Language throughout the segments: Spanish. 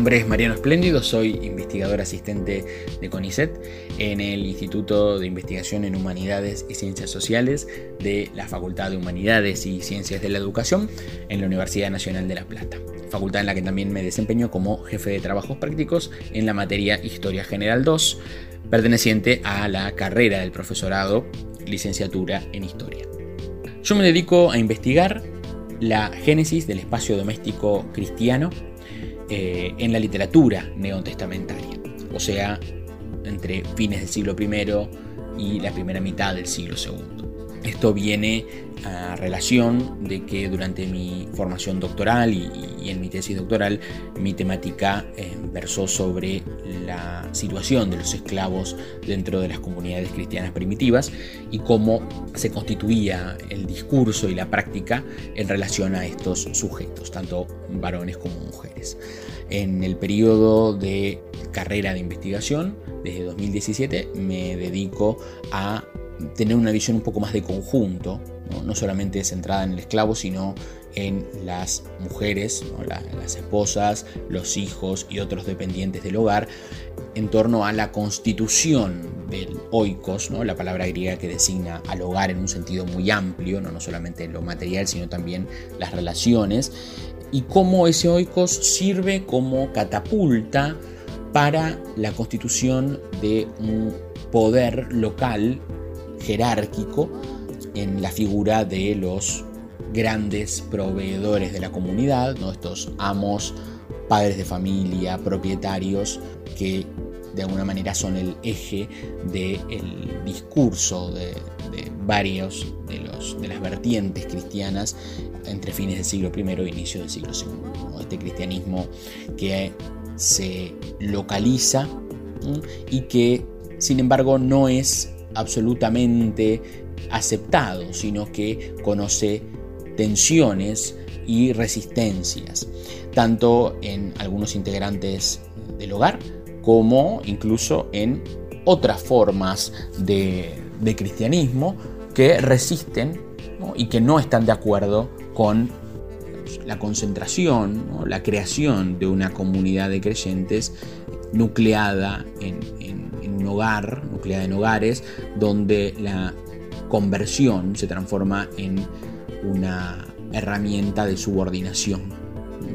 Nombre es Mariano Espléndido, soy investigador asistente de CONICET en el Instituto de Investigación en Humanidades y Ciencias Sociales de la Facultad de Humanidades y Ciencias de la Educación en la Universidad Nacional de La Plata, facultad en la que también me desempeño como jefe de trabajos prácticos en la materia Historia General 2, perteneciente a la carrera del profesorado licenciatura en Historia. Yo me dedico a investigar la génesis del espacio doméstico cristiano eh, en la literatura neotestamentaria, o sea, entre fines del siglo I y la primera mitad del siglo II. Esto viene a relación de que durante mi formación doctoral y, en mi tesis doctoral, mi temática eh, versó sobre la situación de los esclavos dentro de las comunidades cristianas primitivas y cómo se constituía el discurso y la práctica en relación a estos sujetos, tanto varones como mujeres. En el periodo de carrera de investigación, desde 2017, me dedico a tener una visión un poco más de conjunto, no, solamente centrada en el esclavo, sino en las mujeres, las esposas, los hijos y otros dependientes del hogar, en torno a la constitución del oikos, ¿no? la palabra griega que designa al hogar en un sentido muy amplio, no, no solamente lo material, sino también las relaciones, y cómo ese oikos sirve como catapulta para la constitución de un poder local jerárquico en la figura de los grandes proveedores de la comunidad, ¿no? estos amos, padres de familia, propietarios que de alguna manera son el eje del discurso de, varios de, los, de las vertientes cristianas entre fines del siglo I e inicio del siglo II. Este cristianismo que se localiza y que sin embargo no es absolutamente aceptado, sino que conoce tensiones y resistencias, tanto en algunos integrantes del hogar como incluso en otras formas de, cristianismo que resisten y que no están de acuerdo con la concentración, la creación de una comunidad de creyentes nucleada en, un hogar, nucleada en hogares, donde la conversión se transforma en una herramienta de subordinación,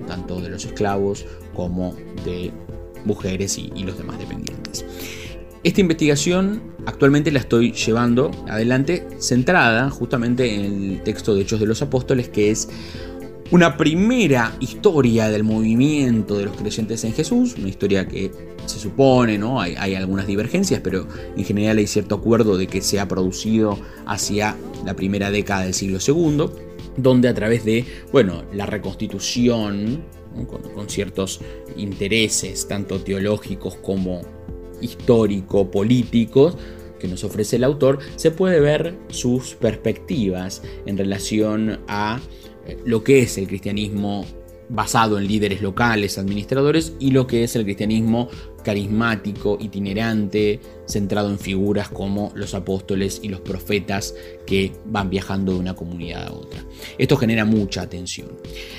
tanto de los esclavos como de mujeres y, los demás dependientes. Esta investigación actualmente la estoy llevando adelante centrada justamente en el texto de Hechos de los Apóstoles, que es una primera historia del movimiento de los creyentes en Jesús, una historia que se supone, ¿no? Hay, algunas divergencias, pero en general hay cierto acuerdo de que se ha producido hacia la primera década del siglo II, donde a través de, bueno, la reconstitución, con, ciertos intereses, tanto teológicos como histórico-políticos, que nos ofrece el autor, se puede ver sus perspectivas en relación a lo que es el cristianismo basado en líderes locales, administradores, y lo que es el cristianismo carismático, itinerante, centrado en figuras como los apóstoles y los profetas que van viajando de una comunidad a otra. Esto genera mucha atención.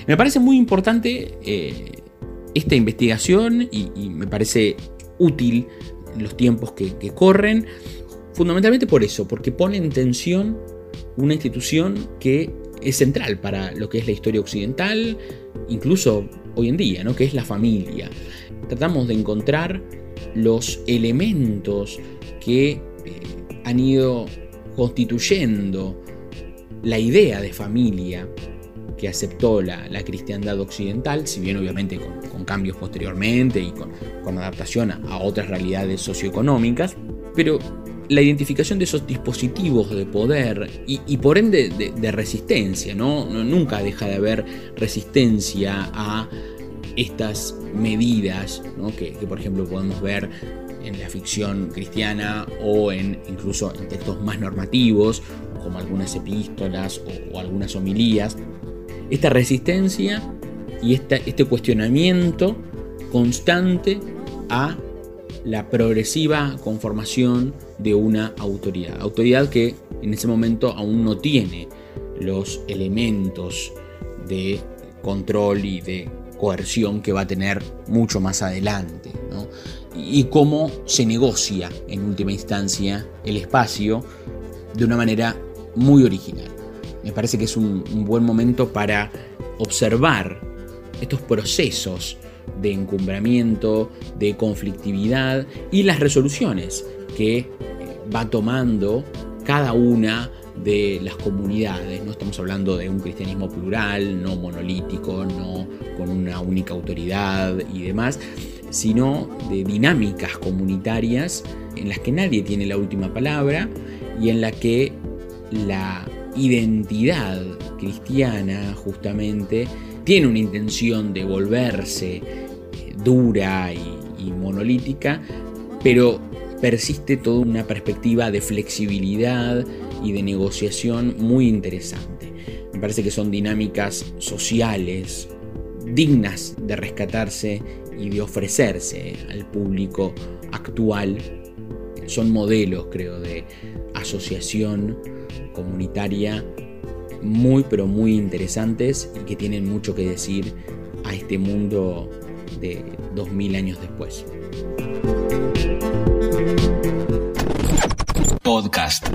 Me parece muy importante eh, esta investigación y, me parece útil en los tiempos que, que corren, fundamentalmente por eso, porque pone en tensión una institución que es central para lo que es la historia occidental, incluso hoy en día, ¿no? que es la familia. Tratamos de encontrar los elementos que eh, han ido constituyendo la idea de familia que aceptó la, cristiandad occidental, si bien obviamente con, cambios posteriormente y con, adaptación a, a, otras realidades socioeconómicas, pero la identificación de esos dispositivos de poder y, por ende de, resistencia, ¿no? Nunca deja de haber resistencia a estas medidas que, por ejemplo podemos ver en la ficción cristiana o en incluso en textos más normativos como algunas epístolas o, algunas homilías esta resistencia y este cuestionamiento constante a la progresiva conformación de una autoridad. Autoridad que en ese momento aún no tiene los elementos de control y de coerción que va a tener mucho más adelante. Y cómo se negocia en última instancia el espacio de una manera muy original. Me parece que es un, un buen momento para observar estos procesos de encumbramiento, de conflictividad y las resoluciones que va tomando cada una de las comunidades. No estamos hablando de un cristianismo plural, no monolítico, no con una única autoridad y demás, sino de dinámicas comunitarias en las que nadie tiene la última palabra y en la que la identidad cristiana justamente tiene una intención de volverse dura y, monolítica, pero persiste toda una perspectiva de flexibilidad y de negociación muy interesante. Me parece que son dinámicas sociales dignas de rescatarse y de ofrecerse al público actual. Son modelos, creo, de asociación comunitaria muy pero muy interesantes y que tienen mucho que decir a este mundo de 2000 años después. Podcast.